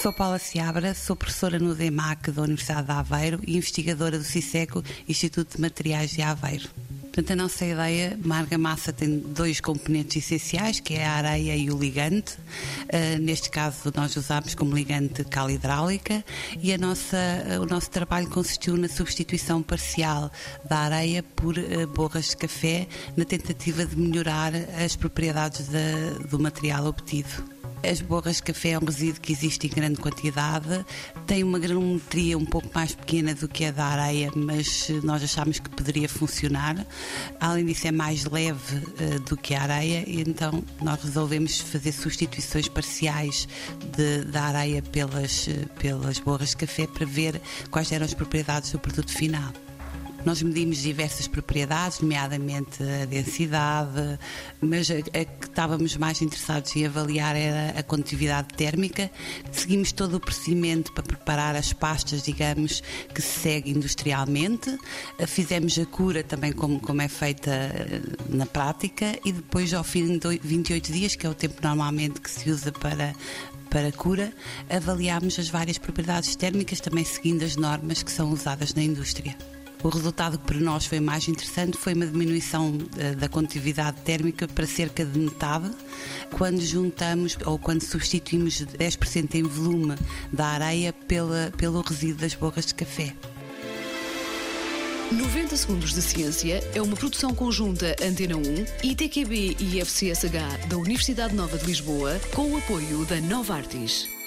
sou Paula Seabra, sou professora no DEMAC da Universidade de Aveiro e investigadora do CISECO, Instituto de Materiais de Aveiro. Portanto, a nossa ideia, uma argamassa tem dois componentes essenciais, que é a areia e o ligante. Uh, neste caso, nós usamos como ligante cal hidráulica e a nossa, uh, o nosso trabalho consistiu na substituição parcial da areia por uh, borras de café, na tentativa de melhorar as propriedades do material obtido. As borras de café é um resíduo que existe em grande quantidade, tem uma granulometria um pouco mais pequena do que a da areia, mas nós achamos que poderia funcionar. Além disso, é mais leve uh, do que a areia, e então nós resolvemos fazer substituições parciais de, da areia pelas, eh, pelas borras de café para ver quais eram as propriedades do produto final. Nós medimos diversas propriedades, nomeadamente a densidade, mas a, a, que estávamos mais interessados em avaliar era a condutividade térmica. Seguimos todo o procedimento para preparar as pastas, digamos, que se segue industrialmente. Fizemos a cura também como, como é feita eh, na prática e depois, ao fim de 28 dias, que é o tempo normalmente que se usa para, para cura, avaliámos as várias propriedades térmicas, também seguindo as normas que são usadas na indústria. O resultado que para nós foi mais interessante foi uma diminuição eh, da condutividade térmica para cerca de metade, quando juntamos ou quando substituímos 10% em volume da areia pela, pelo resíduo das borras de café. 90 Segundos de Ciência é uma produção conjunta Antena 1, ITQB e FCSH da Universidade Nova de Lisboa, com o apoio da Nova Artis.